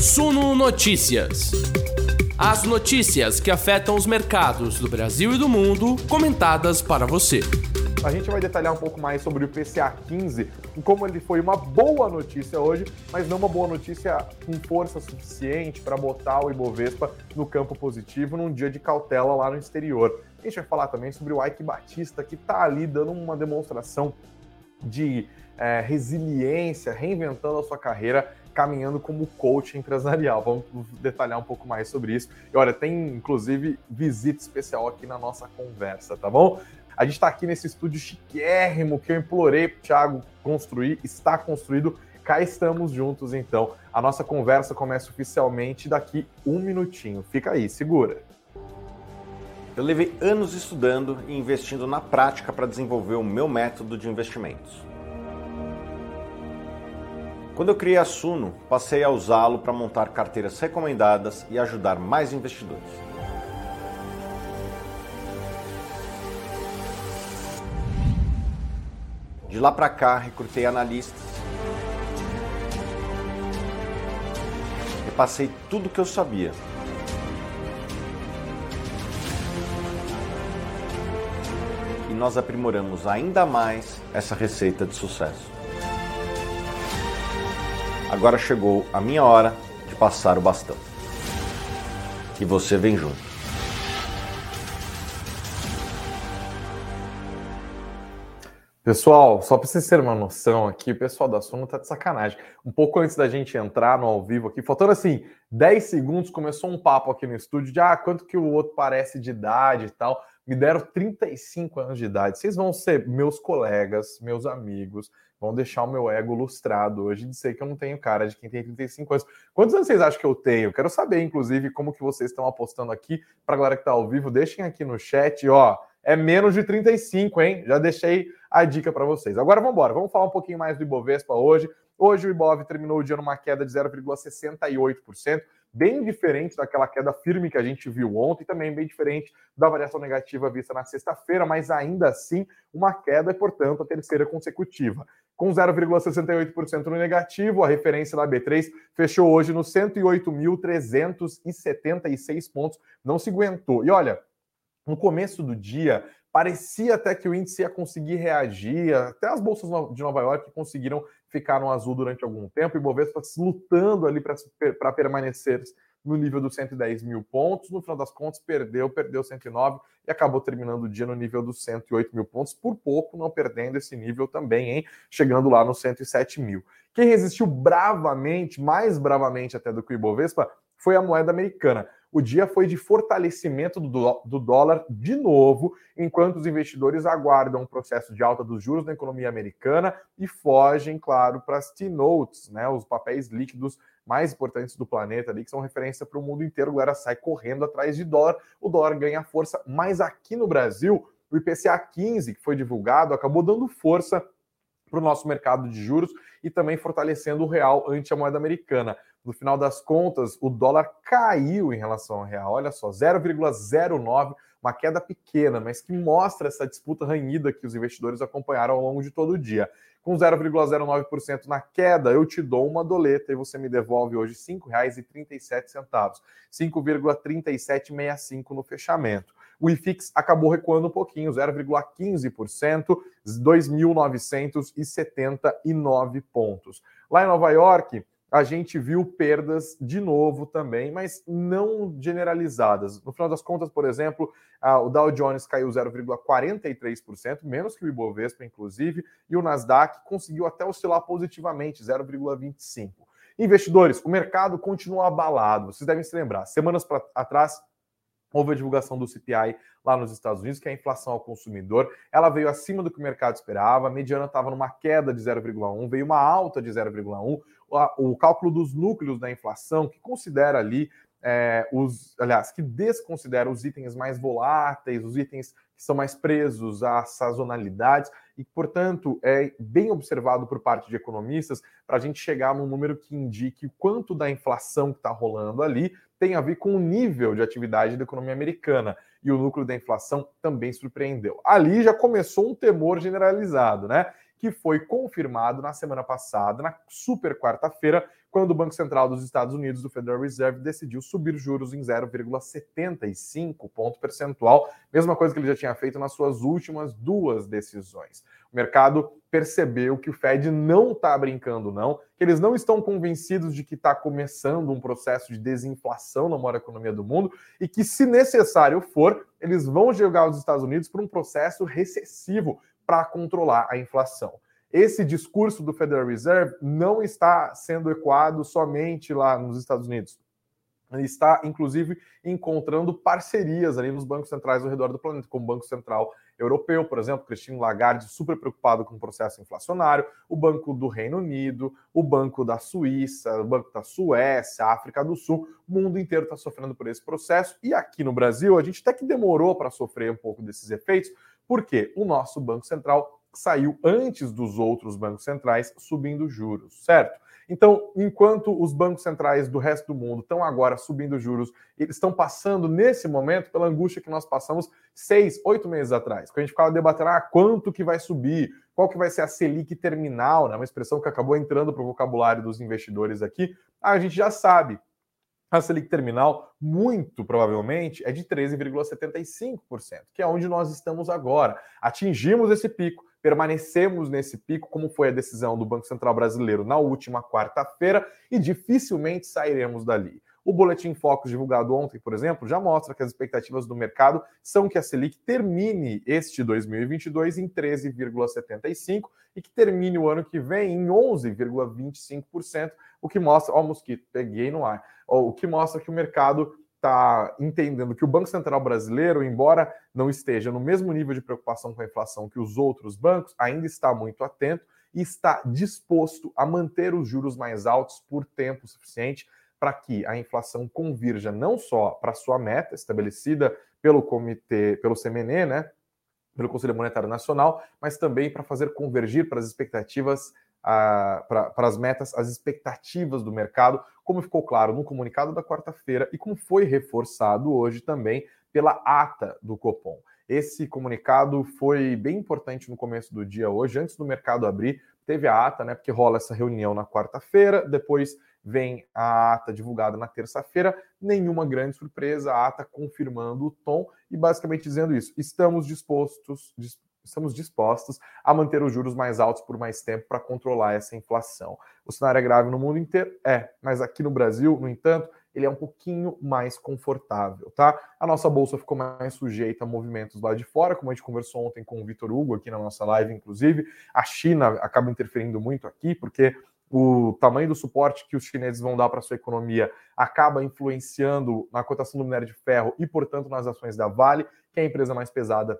Suno Notícias. As notícias que afetam os mercados do Brasil e do mundo, comentadas para você. A gente vai detalhar um pouco mais sobre o PCA 15 e como ele foi uma boa notícia hoje, mas não uma boa notícia com força suficiente para botar o Ibovespa no campo positivo num dia de cautela lá no exterior. A gente vai falar também sobre o Ike Batista, que está ali dando uma demonstração de é, resiliência, reinventando a sua carreira, caminhando como coach empresarial. Vamos detalhar um pouco mais sobre isso. E olha, tem inclusive visita especial aqui na nossa conversa, tá bom? A gente está aqui nesse estúdio chiquérrimo que eu implorei para o Thiago construir, está construído. Cá estamos juntos, então. A nossa conversa começa oficialmente daqui um minutinho. Fica aí, segura. Eu levei anos estudando e investindo na prática para desenvolver o meu método de investimentos. Quando eu criei a Suno, passei a usá-lo para montar carteiras recomendadas e ajudar mais investidores. De lá para cá, recrutei analistas. Repassei tudo o que eu sabia nós aprimoramos ainda mais essa receita de sucesso. Agora chegou a minha hora de passar o bastão. E você vem junto. Pessoal, só para vocês terem uma noção aqui, o pessoal da Suno tá de sacanagem. Um pouco antes da gente entrar no ao vivo aqui, faltando assim 10 segundos, começou um papo aqui no estúdio de ah, quanto que o outro parece de idade e tal me deram 35 anos de idade. Vocês vão ser meus colegas, meus amigos, vão deixar o meu ego lustrado hoje de dizer que eu não tenho cara de quem tem 35 anos. Quantos anos vocês acham que eu tenho? Quero saber, inclusive, como que vocês estão apostando aqui. Para a galera que está ao vivo, deixem aqui no chat, ó. É menos de 35, hein? Já deixei a dica para vocês. Agora vamos embora. Vamos falar um pouquinho mais do Ibovespa hoje. Hoje o Ibov terminou o dia numa queda de 0,68% bem diferente daquela queda firme que a gente viu ontem, também bem diferente da variação negativa vista na sexta-feira, mas ainda assim uma queda portanto, a terceira consecutiva. Com 0,68% no negativo, a referência da B3 fechou hoje nos 108.376 pontos, não se aguentou. E olha, no começo do dia, parecia até que o índice ia conseguir reagir, até as bolsas de Nova York conseguiram ficar no azul durante algum tempo, e Bovespa lutando ali para permanecer no nível dos 110 mil pontos, no final das contas perdeu, perdeu 109 e acabou terminando o dia no nível dos 108 mil pontos, por pouco não perdendo esse nível também, hein? Chegando lá nos 107 mil. Quem resistiu bravamente, mais bravamente até do que o Ibovespa, foi a moeda americana. O dia foi de fortalecimento do, do dólar de novo, enquanto os investidores aguardam um processo de alta dos juros na economia americana e fogem, claro, para as T-Notes, né, os papéis líquidos mais importantes do planeta ali, que são referência para o mundo inteiro. Agora sai correndo atrás de dólar, o dólar ganha força, mas aqui no Brasil, o IPCA 15, que foi divulgado, acabou dando força para o nosso mercado de juros e também fortalecendo o real ante a moeda americana. No final das contas, o dólar caiu em relação ao real. Olha só, 0,09, uma queda pequena, mas que mostra essa disputa ranhida que os investidores acompanharam ao longo de todo o dia. Com 0,09% na queda, eu te dou uma doleta e você me devolve hoje R$ 5,37, 5,3765 no fechamento. O IFIX acabou recuando um pouquinho, 0,15%, 2.979 pontos. Lá em Nova York, a gente viu perdas de novo também, mas não generalizadas. No final das contas, por exemplo, o Dow Jones caiu 0,43%, menos que o Ibovespa, inclusive, e o Nasdaq conseguiu até oscilar positivamente, 0,25%. Investidores, o mercado continua abalado. Vocês devem se lembrar, semanas pra, atrás houve a divulgação do CPI lá nos Estados Unidos, que é a inflação ao consumidor. Ela veio acima do que o mercado esperava, a mediana estava numa queda de 0,1, veio uma alta de 0,1 o cálculo dos núcleos da inflação, que considera ali é, os, aliás, que desconsidera os itens mais voláteis, os itens que são mais presos às sazonalidades, e, portanto, é bem observado por parte de economistas para a gente chegar num número que indique o quanto da inflação que está rolando ali tem a ver com o nível de atividade da economia americana. E o núcleo da inflação também surpreendeu. Ali já começou um temor generalizado, né? Que foi confirmado na semana passada, na super quarta-feira, quando o Banco Central dos Estados Unidos, do Federal Reserve, decidiu subir juros em 0,75 ponto percentual, mesma coisa que ele já tinha feito nas suas últimas duas decisões. O mercado percebeu que o Fed não está brincando, não, que eles não estão convencidos de que está começando um processo de desinflação na maior economia do mundo e que, se necessário for, eles vão jogar os Estados Unidos para um processo recessivo para controlar a inflação. Esse discurso do Federal Reserve não está sendo ecoado somente lá nos Estados Unidos está, inclusive, encontrando parcerias ali nos bancos centrais ao redor do planeta, como o Banco Central Europeu, por exemplo, Christine Lagarde, super preocupado com o processo inflacionário, o Banco do Reino Unido, o Banco da Suíça, o Banco da Suécia, África do Sul, o mundo inteiro está sofrendo por esse processo. E aqui no Brasil, a gente até que demorou para sofrer um pouco desses efeitos, porque o nosso Banco Central saiu antes dos outros bancos centrais subindo juros, certo? Então, enquanto os bancos centrais do resto do mundo estão agora subindo juros, eles estão passando nesse momento pela angústia que nós passamos seis, oito meses atrás, quando a gente ficava debatendo ah, quanto que vai subir, qual que vai ser a Selic terminal, né, uma expressão que acabou entrando para o vocabulário dos investidores aqui, ah, a gente já sabe. A Selic terminal, muito provavelmente, é de 13,75%, que é onde nós estamos agora. Atingimos esse pico permanecemos nesse pico, como foi a decisão do Banco Central Brasileiro na última quarta-feira, e dificilmente sairemos dali. O Boletim Focus divulgado ontem, por exemplo, já mostra que as expectativas do mercado são que a Selic termine este 2022 em 13,75 e que termine o ano que vem em 11,25%, o que mostra, ó, mosquito, peguei no ar, o que mostra que o mercado está entendendo que o Banco Central brasileiro, embora não esteja no mesmo nível de preocupação com a inflação que os outros bancos, ainda está muito atento e está disposto a manter os juros mais altos por tempo suficiente para que a inflação convirja não só para sua meta estabelecida pelo comitê, pelo CMN, né, pelo Conselho Monetário Nacional, mas também para fazer convergir para as expectativas para as metas, as expectativas do mercado, como ficou claro no comunicado da quarta-feira e como foi reforçado hoje também pela ata do Copom. Esse comunicado foi bem importante no começo do dia hoje, antes do mercado abrir, teve a ata, né? Porque rola essa reunião na quarta-feira, depois vem a ata divulgada na terça-feira, nenhuma grande surpresa, a ata confirmando o tom e basicamente dizendo isso: estamos dispostos, estamos dispostos a manter os juros mais altos por mais tempo para controlar essa inflação. O cenário é grave no mundo inteiro? É, mas aqui no Brasil, no entanto, ele é um pouquinho mais confortável, tá? A nossa bolsa ficou mais sujeita a movimentos lá de fora, como a gente conversou ontem com o Vitor Hugo aqui na nossa live, inclusive. A China acaba interferindo muito aqui, porque o tamanho do suporte que os chineses vão dar para a sua economia acaba influenciando na cotação do minério de ferro e, portanto, nas ações da Vale, que é a empresa mais pesada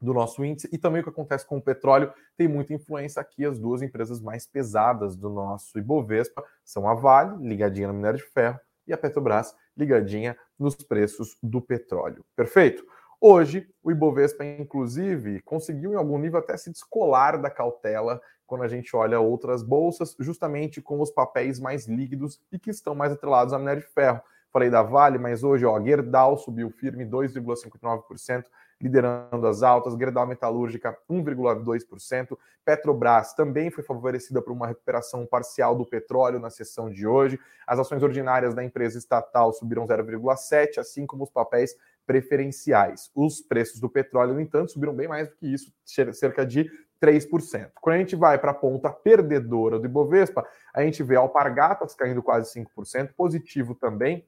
do nosso índice e também o que acontece com o petróleo tem muita influência aqui. As duas empresas mais pesadas do nosso Ibovespa são a Vale, ligadinha no minério de ferro, e a Petrobras, ligadinha nos preços do petróleo. Perfeito? Hoje, o Ibovespa, inclusive, conseguiu em algum nível até se descolar da cautela quando a gente olha outras bolsas, justamente com os papéis mais líquidos e que estão mais atrelados ao minério de ferro. Falei da Vale, mas hoje, ó, Gerdau subiu firme 2,59%, liderando as altas, Gerdau Metalúrgica 1,2%, Petrobras também foi favorecida por uma recuperação parcial do petróleo na sessão de hoje, as ações ordinárias da empresa estatal subiram 0,7%, assim como os papéis preferenciais. Os preços do petróleo, no entanto, subiram bem mais do que isso, cerca de 3%. Quando a gente vai para a ponta perdedora do Ibovespa, a gente vê Alpargatas caindo quase 5%, positivo também,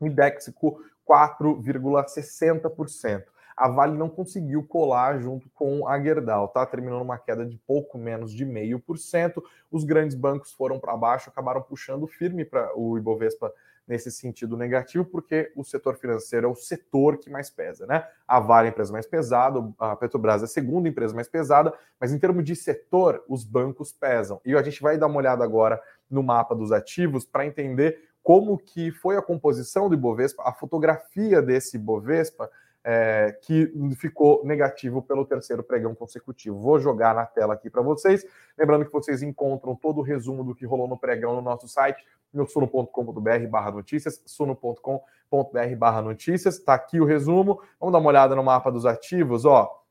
Indéxico 4,60% a Vale não conseguiu colar junto com a Gerdau, tá? Terminou numa queda de pouco menos de meio por cento. Os grandes bancos foram para baixo, acabaram puxando firme para o Ibovespa nesse sentido negativo, porque o setor financeiro é o setor que mais pesa, né? A Vale é a empresa mais pesada, a Petrobras é a segunda empresa mais pesada, mas em termos de setor, os bancos pesam. E a gente vai dar uma olhada agora no mapa dos ativos para entender como que foi a composição do Ibovespa, a fotografia desse Ibovespa é, que ficou negativo pelo terceiro pregão consecutivo. Vou jogar na tela aqui para vocês. Lembrando que vocês encontram todo o resumo do que rolou no pregão no nosso site, no suno.com.br barra notícias, suno.com.br barra notícias. Está aqui o resumo. Vamos dar uma olhada no mapa dos ativos. Ó,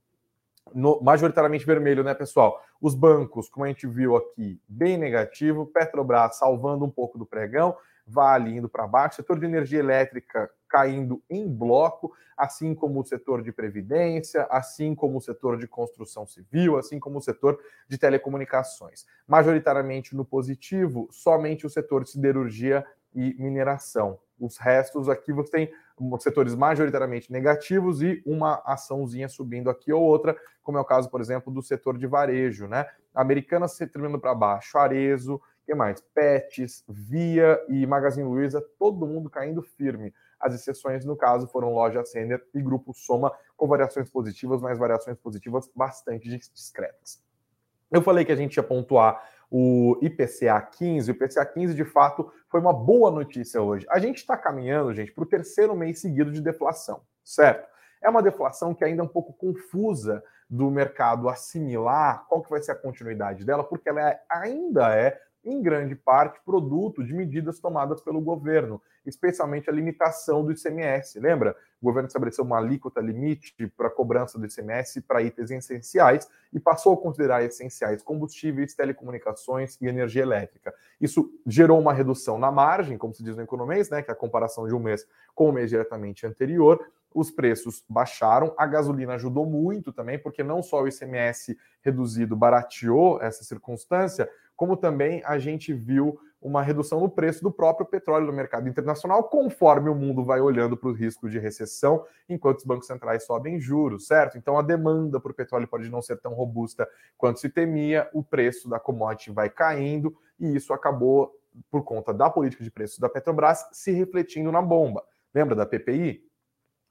no, majoritariamente vermelho, né, pessoal? Os bancos, como a gente viu aqui, bem negativo, Petrobras salvando um pouco do pregão, Vale indo para baixo, setor de energia elétrica caindo em bloco, assim como o setor de previdência, assim como o setor de construção civil, assim como o setor de telecomunicações. Majoritariamente no positivo, somente o setor de siderurgia e mineração. Os restos aqui você tem setores majoritariamente negativos e uma açãozinha subindo aqui ou outra, como é o caso, por exemplo, do setor de varejo, né? Americana se terminando para baixo, Arezo, que mais? Pets, Via e Magazine Luiza, todo mundo caindo firme. As exceções, no caso, foram Loja Sender e Grupo Soma, com variações positivas, mas variações positivas bastante discretas. Eu falei que a gente ia pontuar o IPCA 15. O IPCA 15, de fato, foi uma boa notícia hoje. A gente está caminhando, gente, para o terceiro mês seguido de deflação, certo? É uma deflação que ainda é um pouco confusa do mercado assimilar qual que vai ser a continuidade dela, porque ela é, ainda é em grande parte, produto de medidas tomadas pelo governo, especialmente a limitação do ICMS. Lembra? O governo estabeleceu uma alíquota limite para a cobrança do ICMS para itens essenciais e passou a considerar essenciais combustíveis, telecomunicações e energia elétrica. Isso gerou uma redução na margem, como se diz no economês, né, que é a comparação de um mês com o mês diretamente anterior, os preços baixaram, a gasolina ajudou muito também, porque não só o ICMS reduzido barateou essa circunstância, como também a gente viu uma redução no preço do próprio petróleo no mercado internacional, conforme o mundo vai olhando para o risco de recessão, enquanto os bancos centrais sobem juros, certo? Então a demanda por petróleo pode não ser tão robusta quanto se temia, o preço da commodity vai caindo, e isso acabou, por conta da política de preços da Petrobras, se refletindo na bomba. Lembra da PPI?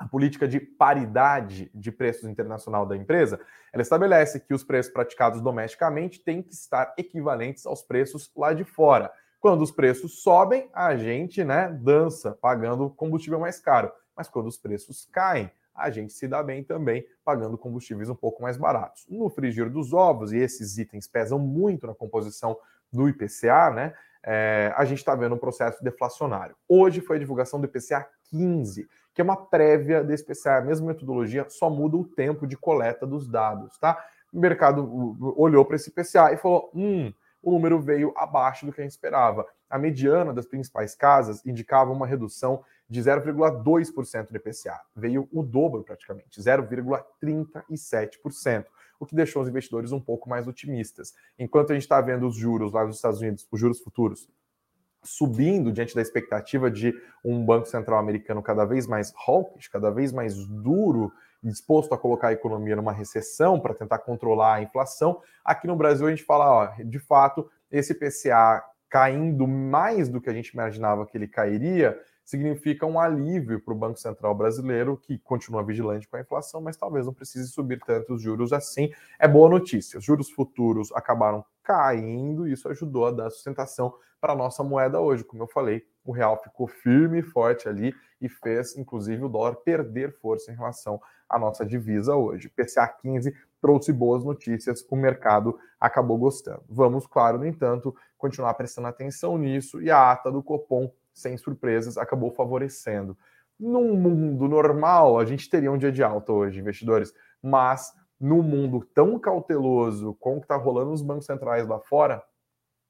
A política de paridade de preços internacional da empresa, ela estabelece que os preços praticados domesticamente têm que estar equivalentes aos preços lá de fora. Quando os preços sobem, a gente né, dança pagando combustível mais caro. Mas quando os preços caem, a gente se dá bem também pagando combustíveis um pouco mais baratos. No frigir dos ovos, e esses itens pesam muito na composição do IPCA, né? É, a gente está vendo um processo deflacionário. Hoje foi a divulgação do IPCA 15 que é uma prévia desse PCA. A mesma metodologia, só muda o tempo de coleta dos dados, tá? O mercado olhou para esse PCA e falou: hum, o número veio abaixo do que a gente esperava. A mediana das principais casas indicava uma redução de 0,2% do IPCA. Veio o dobro praticamente, 0,37%, o que deixou os investidores um pouco mais otimistas. Enquanto a gente está vendo os juros lá nos Estados Unidos, os juros futuros, subindo diante da expectativa de um Banco Central americano cada vez mais hawkish, cada vez mais duro, disposto a colocar a economia numa recessão para tentar controlar a inflação. Aqui no Brasil a gente fala, ó, de fato, esse PCA caindo mais do que a gente imaginava que ele cairia, significa um alívio para o Banco Central brasileiro, que continua vigilante com a inflação, mas talvez não precise subir tanto os juros assim. É boa notícia. Os juros futuros acabaram caindo e isso ajudou a dar sustentação para a nossa moeda hoje. Como eu falei, o real ficou firme e forte ali e fez, inclusive, o dólar perder força em relação à nossa divisa hoje. PCA 15 trouxe boas notícias, o mercado acabou gostando. Vamos, claro, no entanto, continuar prestando atenção nisso e a ata do Copom sem surpresas, acabou favorecendo. Num mundo normal, a gente teria um dia de alta hoje, investidores, mas no mundo tão cauteloso como está rolando nos bancos centrais lá fora,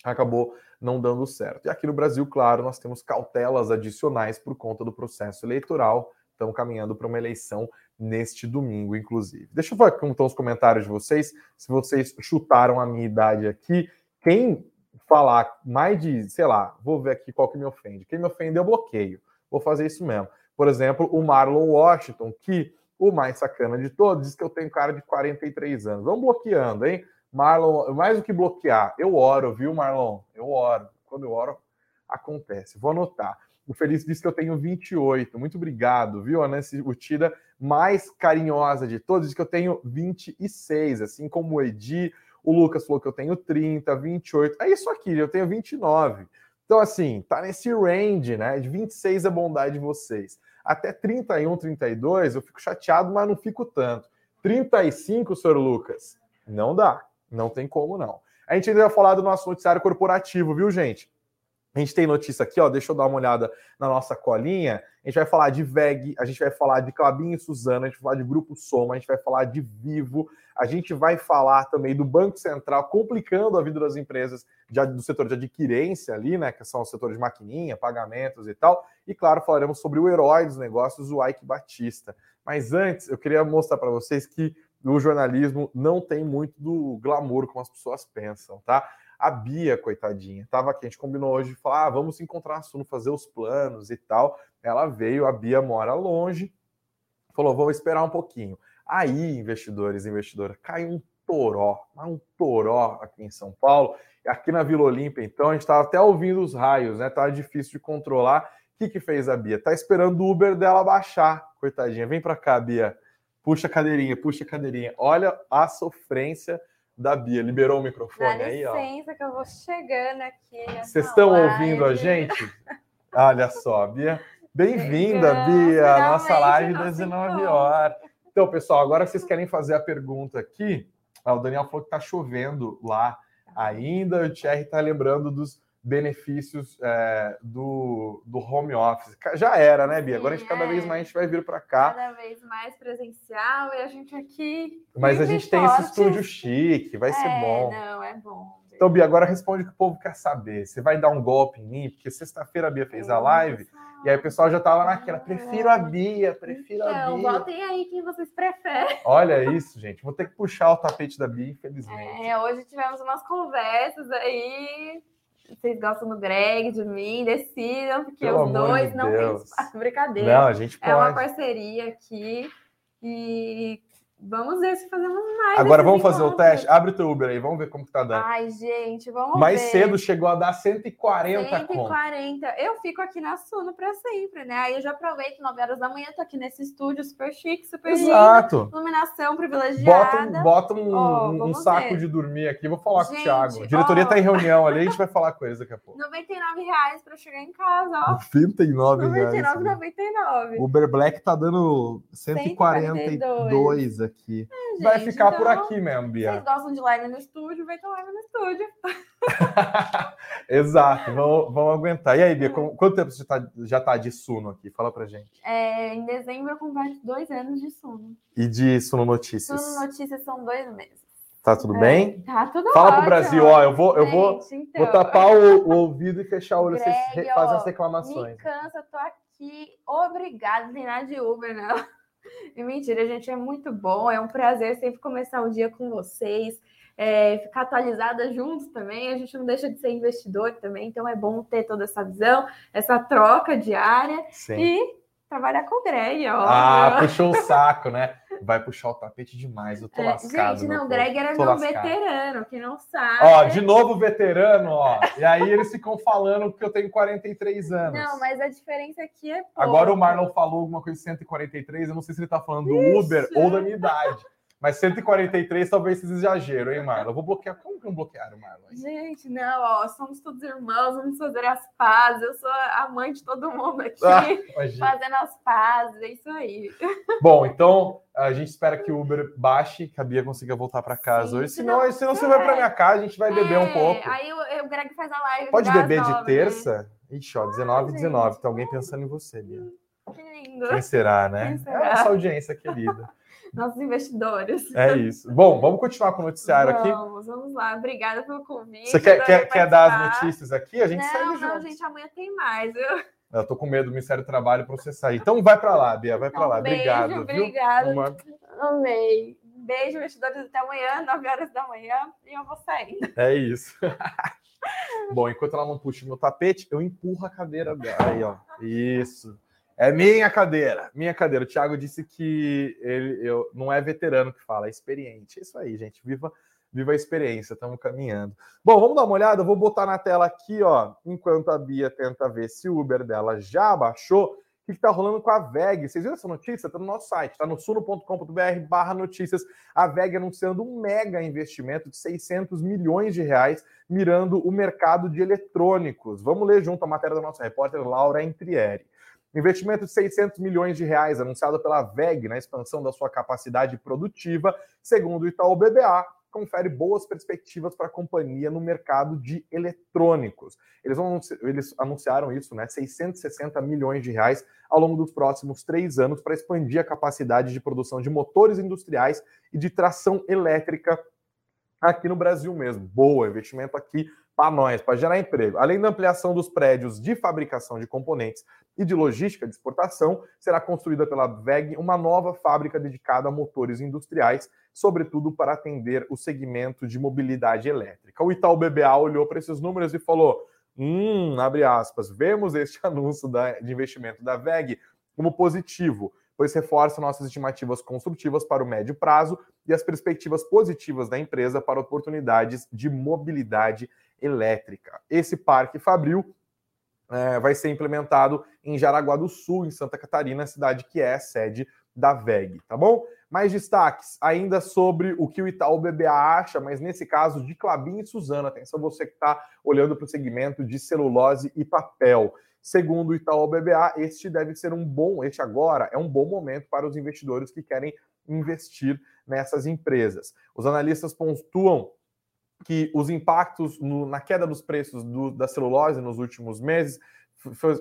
acabou não dando certo. E aqui no Brasil, claro, nós temos cautelas adicionais por conta do processo eleitoral. Estamos caminhando para uma eleição neste domingo, inclusive. Deixa eu ver como estão os comentários de vocês. Se vocês chutaram a minha idade aqui, quem falar mais de, sei lá, vou ver aqui qual que me ofende. Quem me ofende eu bloqueio. Vou fazer isso mesmo. Por exemplo, o Marlon Washington, que o mais sacana de todos, diz que eu tenho cara de 43 anos. Vamos bloqueando, hein? Marlon, mais do que bloquear, eu oro, viu, Marlon? Eu oro. Quando eu oro, acontece. Vou anotar. O Feliz diz que eu tenho 28. Muito obrigado, viu? A Nancy Utida, mais carinhosa de todos, diz que eu tenho 26, assim como o Edi, o Lucas falou que eu tenho 30, 28. É isso aqui, eu tenho 29. Então, assim, tá nesse range, né? De 26 é bondade de vocês. Até 31, 32, eu fico chateado, mas não fico tanto. 35, senhor Lucas, não dá. Não tem como, não. A gente ainda vai falar do nosso noticiário corporativo, viu, gente? A gente tem notícia aqui, ó. Deixa eu dar uma olhada na nossa colinha. A gente vai falar de VEG, a gente vai falar de Clabinho e Suzana, a gente vai falar de Grupo Soma, a gente vai falar de Vivo, a gente vai falar também do Banco Central complicando a vida das empresas de, do setor de adquirência ali, né? Que são o setor de maquininha, pagamentos e tal. E claro, falaremos sobre o herói dos negócios, o Ike Batista. Mas antes, eu queria mostrar para vocês que o jornalismo não tem muito do glamour como as pessoas pensam, tá? A Bia, coitadinha, estava aqui, a gente combinou hoje de falar, ah, vamos se encontrar na Suno, fazer os planos e tal. Ela veio, a Bia mora longe, falou, vamos esperar um pouquinho. Aí, investidores e investidoras, caiu um toró, um toró aqui em São Paulo, aqui na Vila Olímpia, então, a gente estava até ouvindo os raios, né? Tava difícil de controlar. O que, que fez a Bia? Tá esperando o Uber dela baixar, coitadinha. Vem para cá, Bia. Puxa a cadeirinha, puxa a cadeirinha. Olha a sofrência da Bia. Liberou o microfone Dá aí, ó. licença que eu vou chegando aqui. Vocês estão ouvindo a gente? Olha só, Bia. Bem-vinda, Bia, à nossa live das 19 horas. Então, pessoal, agora vocês querem fazer a pergunta aqui. Ah, o Daniel falou que tá chovendo lá ainda. O Thierry tá lembrando dos benefícios é, do, do home office. Já era, né, Bia? Agora a gente cada é. vez mais a gente vai vir para cá. Cada vez mais presencial e a gente aqui. Mas a gente tem esse estúdio chique, vai ser É, bom. Não, é bom. Então, Bia, agora responde o que o povo quer saber. Você vai dar um golpe em mim? Porque sexta-feira a Bia fez a live e aí o pessoal já tava naquela. Prefiro a Bia, prefiro a Então, Bia. voltem aí quem vocês preferem. Olha isso, gente. Vou ter que puxar o tapete da Bia, infelizmente. É, hoje tivemos umas conversas aí. Vocês gostam do Greg, de mim, decidam, porque Pelo os dois de não têm espaço. Brincadeira. Não, a gente é uma pode. parceria aqui. E vamos ver se fazemos mais. Agora vamos fazer o teste. Abre o teu Uber aí, vamos ver como que tá dando. Ai, gente, vamos Mais ver. cedo chegou a dar 140 conto. 140. Eu fico aqui na Suno para sempre, né? Aí eu já aproveito 9 horas da manhã, tô aqui nesse estúdio super chique, super lindo. Exato. Iluminação Bota privilegiada. um, bota um, Ó, um saco ver. de dormir aqui. Vou falar com o Gente, Thiago. A diretoria ó. tá em reunião ali, a gente vai falar com eles daqui a pouco. 99 reais para chegar em casa, ó. 39 reais. 99,99. O Uber Black tá dando 142 aqui. Gente, Vai ficar por então, aqui mesmo, Vocês Bia. gostam de live no estúdio? Vai ter live no estúdio. Exato, vamos, vamos aguentar. E aí, Bia, com- quanto tempo você tá, já tá de Suno aqui? Fala pra gente. É, em dezembro eu completo dois anos de Suno. E de Suno Notícias. Suno Notícias são dois meses. Tá tudo É, bem? Tá tudo Fala pro ótimo. Brasil, ó, eu vou, eu vou, Gente, então, vou tapar o, o ouvido e fechar o olho, vocês Greg, re- fazem as reclamações. Me cansa, tô aqui. Obrigada, não tem nada de Uber, não. E mentira, gente, é muito bom. É um prazer sempre começar o dia com vocês. é, ficar atualizada juntos também. A gente não deixa de ser investidor também, então é bom ter toda essa visão, essa troca diária Sim. e trabalhar com o Greg, ó. Ah, puxou o saco, né? Vai puxar o tapete demais, eu tô É, lascado. gente, não, o. Greg era meu lascado. veterano, que não sabe. Ó, de novo veterano, ó. E aí eles ficam falando que eu tenho 43 anos. Não, mas a diferença aqui é. Agora o pouco. Marlon falou alguma coisa de 143, eu não sei se ele tá falando do Uber ou da minha idade. Mas 143 talvez seja exagero, hein, Marlon? Eu vou bloquear. Como que não bloquearam, Marlon? Gente, não, ó, somos todos irmãos, vamos fazer as pazes. Eu sou a mãe de todo mundo aqui, Ah, fazendo as pazes, é isso aí. Bom, então a gente espera que o Uber baixe, que a Bia consiga voltar para casa Sim, hoje. se Senão, não- senão você é. vai para minha casa, a gente vai beber um É, pouco. Aí o, o Greg faz a live. Pode beber de né? terça? Ixi, ó, 19 Ai, 19. gente. Tem alguém pensando em você, Bia. Que lindo. Quem será, né? Quem É será? a nossa audiência querida. Nossos investidores. É isso. Bom, vamos continuar com o noticiário aqui. Vamos, vamos lá. Obrigada pelo convite. Você quer, quer, quer dar as notícias aqui? A gente Não, segue não, junto. gente, amanhã tem mais. viu? Eu tô com medo do Ministério do Trabalho processar. Então vai para lá, Bia, vai para Então, lá. beijo, Obrigado. obrigada. Uma- Amei. Beijo, investidores, até amanhã, 9 horas da manhã, e eu vou saindo. É isso. Bom, enquanto ela não puxa o meu tapete, eu empurro a cadeira dela. Aí, ó. Isso. É minha cadeira. Minha cadeira. O Thiago disse que ele eu, não é veterano que fala, é experiente. É isso aí, gente. Viva, viva a experiência. Estamos caminhando. Bom, vamos dar uma olhada. Eu vou botar na tela aqui, ó, enquanto a Bia tenta ver se o Uber dela já baixou. O que está rolando com a VEG? Vocês viram essa notícia? Está no nosso site, está no suno.com.br barra notícias. A VEG anunciando um mega investimento de 600 milhões de reais mirando o mercado de eletrônicos. Vamos ler junto a matéria da nossa repórter Laura Entrieri. Investimento de 600 milhões de reais anunciado pela VEG na expansão da sua capacidade produtiva, segundo o Itaú BBA. confere boas perspectivas para a companhia no mercado de eletrônicos. Eles, vão, eles anunciaram isso, né? 660 milhões de reais ao longo dos próximos três anos para expandir a capacidade de produção de motores industriais e de tração elétrica aqui no Brasil mesmo. Boa, investimento aqui para nós, para gerar emprego. Além da ampliação dos prédios de fabricação de componentes e de logística de exportação, será construída pela VEG uma nova fábrica dedicada a motores industriais, sobretudo para atender o segmento de mobilidade elétrica. O Itaú BBA olhou para esses números e falou: hum, abre aspas, vemos este anúncio de investimento da VEG como positivo, pois reforça nossas estimativas construtivas para o médio prazo e as perspectivas positivas da empresa para oportunidades de mobilidade elétrica. Esse parque Fabril é, vai ser implementado em Jaraguá do Sul, em Santa Catarina, cidade que é sede da VEG, tá bom? Mais destaques ainda sobre o que o Itaú BBA acha, mas nesse caso de Clabin e Suzana. Atenção você que está olhando para o segmento de celulose e papel. Segundo o Itaú BBA, este deve ser um bom, este agora é um bom momento para os investidores que querem investir nessas empresas. Os analistas pontuam que os impactos no, na queda dos preços do, da celulose nos últimos meses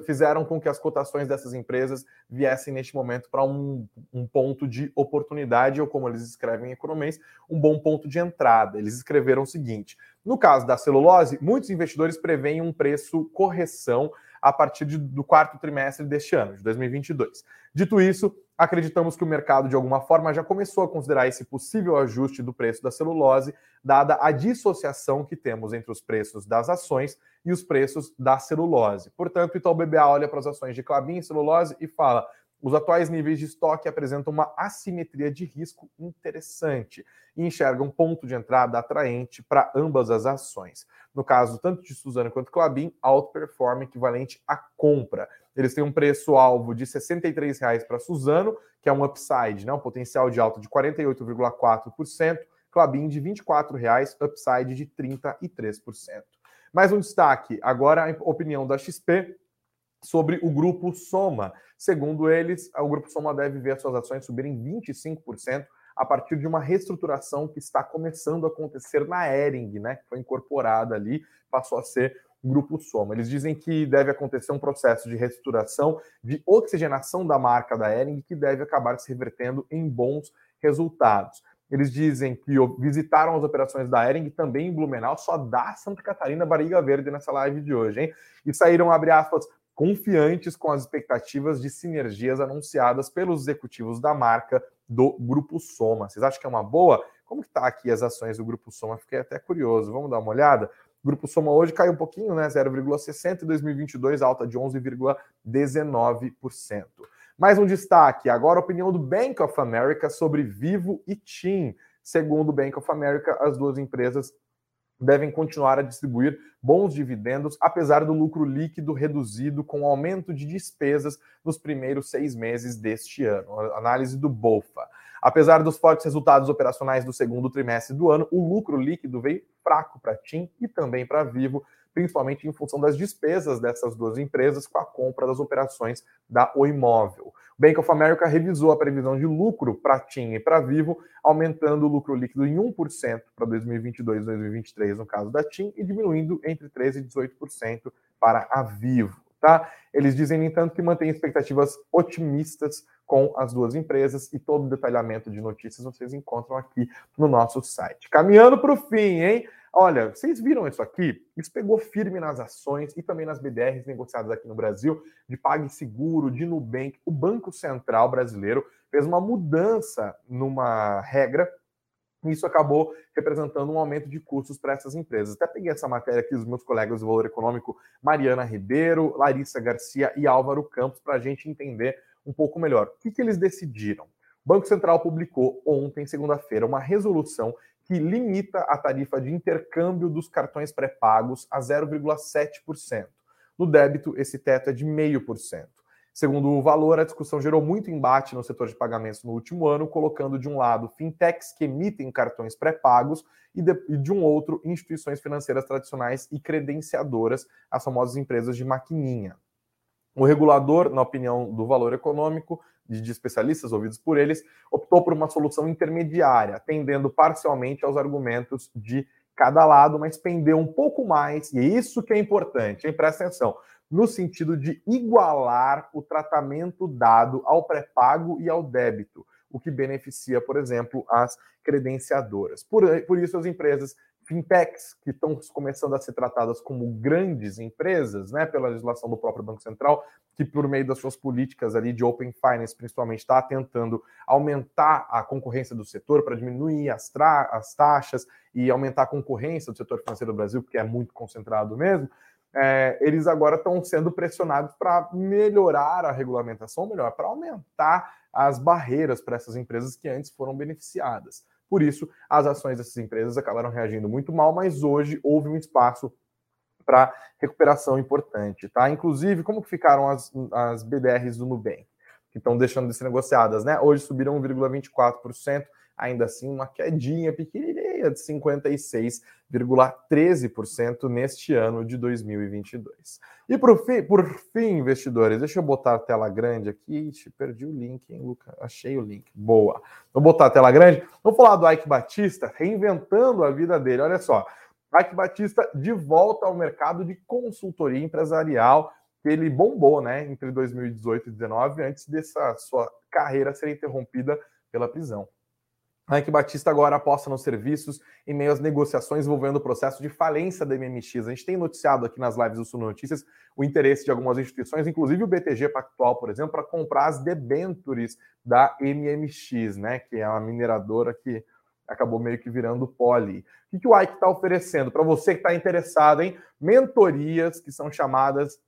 fizeram com que as cotações dessas empresas viessem neste momento para um, um, ponto de oportunidade, ou como eles escrevem em economês, um bom ponto de entrada. Eles escreveram o seguinte: no caso da celulose, muitos investidores preveem um preço correção a partir de, do quarto trimestre deste ano, de 2022. Dito isso, acreditamos que o mercado, de alguma forma, já começou a considerar esse possível ajuste do preço da celulose, dada a dissociação que temos entre os preços das ações e os preços da celulose. Portanto, o Itaú BBA olha para as ações de Clabin e celulose e fala: os atuais níveis de estoque apresentam uma assimetria de risco interessante e enxergam um ponto de entrada atraente para ambas as ações. No caso, tanto de Suzano quanto Clabin, outperform equivalente à compra. Eles têm um preço-alvo de R$ 63,00 para Suzano, que é um upside, né? um potencial de alta de 48,4%, Clabin de R$ 24,00, upside de 33%. Mais um destaque, agora a opinião da XP sobre o grupo Soma. Segundo eles, o grupo Soma deve ver suas ações subirem 25% a partir de uma reestruturação que está começando a acontecer na Ering, né, que foi incorporada ali, passou a ser Grupo Soma. Eles dizem que deve acontecer um processo de reestruturação, de oxigenação da marca da Ering, que deve acabar se revertendo em bons resultados. Eles dizem que visitaram as operações da Ering também em Blumenau, só dá Santa Catarina barriga verde nessa live de hoje, hein? E saíram, abre aspas, confiantes com as expectativas de sinergias anunciadas pelos executivos da marca do Grupo Soma. Vocês acham que é uma boa? Como que tá aqui as ações do Grupo Soma? Fiquei até curioso. Vamos dar uma olhada? O Grupo Soma hoje caiu um pouquinho, né? 0,60 em 2022, alta de 11,19%. Mais um destaque, agora a opinião do Bank of America sobre Vivo e TIM. Segundo o Bank of America, as duas empresas devem continuar a distribuir bons dividendos, apesar do lucro líquido reduzido com aumento de despesas nos primeiros seis meses deste ano. Análise do BOFA. Apesar dos fortes resultados operacionais do segundo trimestre do ano, o lucro líquido veio fraco para TIM e também para Vivo, principalmente em função das despesas dessas duas empresas com a compra das operações da O Imóvel. Bank of America revisou a previsão de lucro para TIM e para Vivo, aumentando o lucro líquido em 1% para 2022 e 2023 no caso da TIM e diminuindo entre 13% e 18% para a Vivo. Tá? Eles dizem, no entanto, que mantêm expectativas otimistas com as duas empresas e todo o detalhamento de notícias vocês encontram aqui no nosso site. Caminhando para o fim, hein? Olha, vocês viram isso aqui? Isso pegou firme nas ações e também nas BDRs negociadas aqui no Brasil, de PagSeguro, de Nubank. O Banco Central brasileiro fez uma mudança numa regra e isso acabou representando um aumento de custos para essas empresas. Até peguei essa matéria aqui dos meus colegas do Valor Econômico, Mariana Ribeiro, Larissa Garcia e Álvaro Campos, para a gente entender um pouco melhor. O que, que eles decidiram? O Banco Central publicou ontem, segunda-feira, uma resolução que limita a tarifa de intercâmbio dos cartões pré-pagos a 0,7%. No débito, esse teto é de 0,5%. Segundo o valor, a discussão gerou muito embate no setor de pagamentos no último ano, colocando de um lado fintechs que emitem cartões pré-pagos e de, e de um outro instituições financeiras tradicionais e credenciadoras, as famosas empresas de maquininha. O regulador, na opinião do valor econômico, de especialistas ouvidos por eles, optou por uma solução intermediária, atendendo parcialmente aos argumentos de cada lado, mas pendeu um pouco mais, e é isso que é importante, hein? presta atenção, no sentido de igualar o tratamento dado ao pré-pago e ao débito, o que beneficia, por exemplo, as credenciadoras. Por, por isso, as empresas fintechs, que estão começando a ser tratadas como grandes empresas, né, pela legislação do próprio Banco Central, que por meio das suas políticas ali de open finance, principalmente, está tentando aumentar a concorrência do setor para diminuir as, as taxas e aumentar a concorrência do setor financeiro do Brasil, porque é muito concentrado mesmo. É, eles agora estão sendo pressionados para melhorar a regulamentação, melhor, para aumentar as barreiras para essas empresas que antes foram beneficiadas. Por isso, as ações dessas empresas acabaram reagindo muito mal, mas hoje houve um espaço para recuperação importante, tá? Inclusive, como ficaram as, as BDRs do Nubank, que estão deixando de ser negociadas, né? Hoje subiram 1,24%, ainda assim uma quedinha pequenininha de 56,13% neste ano de 2022. E por fim, por fim, investidores, deixa eu botar a tela grande aqui. Ixi, perdi o link, hein, Luca? Achei o link. Boa. Vou botar a tela grande. Vamos falar do Ike Batista reinventando a vida dele. Olha só. Ike Batista de volta ao mercado de consultoria empresarial, que ele bombou, né, entre 2018 e 2019, antes dessa sua carreira ser interrompida pela prisão. Ike Batista agora aposta nos serviços em meio às negociações envolvendo o processo de falência da MMX. A gente tem noticiado aqui nas lives do Sul Notícias o interesse de algumas instituições, inclusive o BTG Pactual, por exemplo, para comprar as debentures da MMX, né, que é uma mineradora que acabou meio que virando poli. O que, o Ike está oferecendo para você que está interessado em mentorias que são chamadas,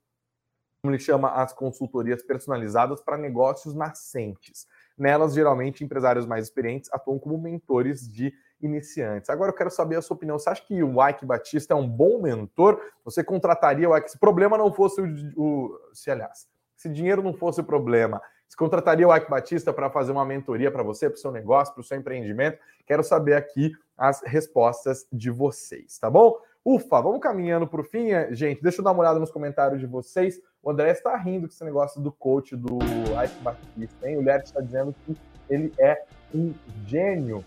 como ele chama, as consultorias personalizadas para negócios nascentes. Nelas, geralmente, empresários mais experientes atuam como mentores de iniciantes. Agora eu quero saber a sua opinião. Você acha que o Ike Batista é um bom mentor? Você contrataria o Ike? Se o problema não fosse o, o se aliás, se dinheiro não fosse o problema, você contrataria o Ike Batista para fazer uma mentoria para você, para o seu negócio, para o seu empreendimento? Quero saber aqui as respostas de vocês, tá bom? Ufa, vamos caminhando para o fim, gente. Deixa eu dar uma olhada nos comentários de vocês. O André está rindo com esse negócio do coach do Ike Batista, hein? O Lert está dizendo que ele é um gênio.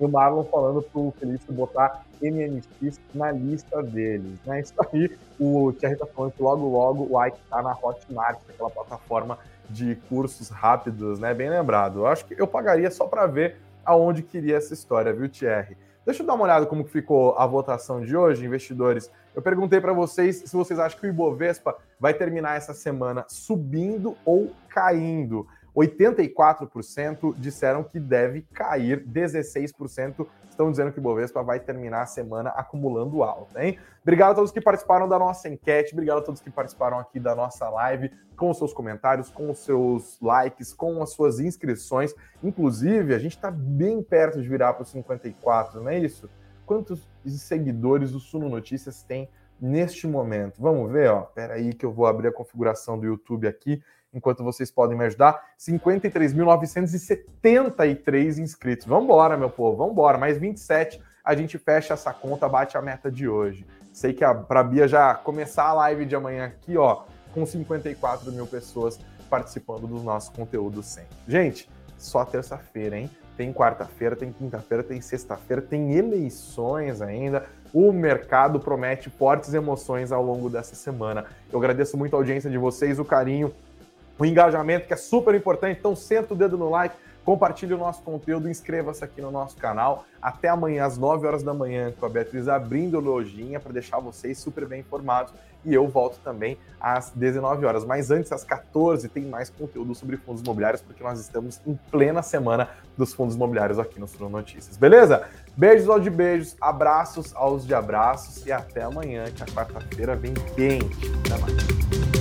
E o Marlon falando para o Felipe botar MMX na lista deles, né? Isso aí, o Thierry está falando que logo, logo o Ike está na Hotmart, aquela plataforma de cursos rápidos, né? Bem lembrado. Eu acho que eu pagaria só para ver aonde queria essa história, viu, Thierry? Deixa eu dar uma olhada como ficou a votação de hoje, investidores. Eu perguntei para vocês se vocês acham que o Ibovespa vai terminar essa semana subindo ou caindo. 84% disseram que deve cair, 16% estão dizendo que o Bovespa vai terminar a semana acumulando alta, hein? Obrigado a todos que participaram da nossa enquete, obrigado a todos que participaram aqui da nossa live, com os seus comentários, com os seus likes, com as suas inscrições. Inclusive, a gente está bem perto de virar para os 54, não é isso? Quantos seguidores o Suno Notícias tem neste momento? Vamos ver, ó. Pera aí que eu vou abrir a configuração do YouTube aqui enquanto vocês podem me ajudar. 53.973 inscritos. Vamos embora, meu povo, vamos embora. Mais 27, a gente fecha essa conta, bate a meta de hoje. Sei que a, Bia já começar a live de amanhã aqui, ó, com 54 mil pessoas participando dos nossos conteúdos sempre. Gente, só terça-feira, hein? Tem quarta-feira, tem quinta-feira, tem sexta-feira, tem eleições ainda. O mercado promete fortes emoções ao longo dessa semana. Eu agradeço muito a audiência de vocês, o carinho o engajamento, que é super importante. Então, senta o dedo no like, compartilhe o nosso conteúdo, inscreva-se aqui no nosso canal. Até amanhã, às 9 horas da manhã, com a Beatriz abrindo lojinha para deixar vocês super bem informados. E eu volto também às 19 horas. Mas antes, às 14, tem mais conteúdo sobre fundos imobiliários, porque nós estamos em plena semana dos fundos imobiliários aqui no Sul Notícias. Beleza? Beijos aos de beijos, abraços aos de abraços e até amanhã, que a quarta-feira vem quente. Até mais.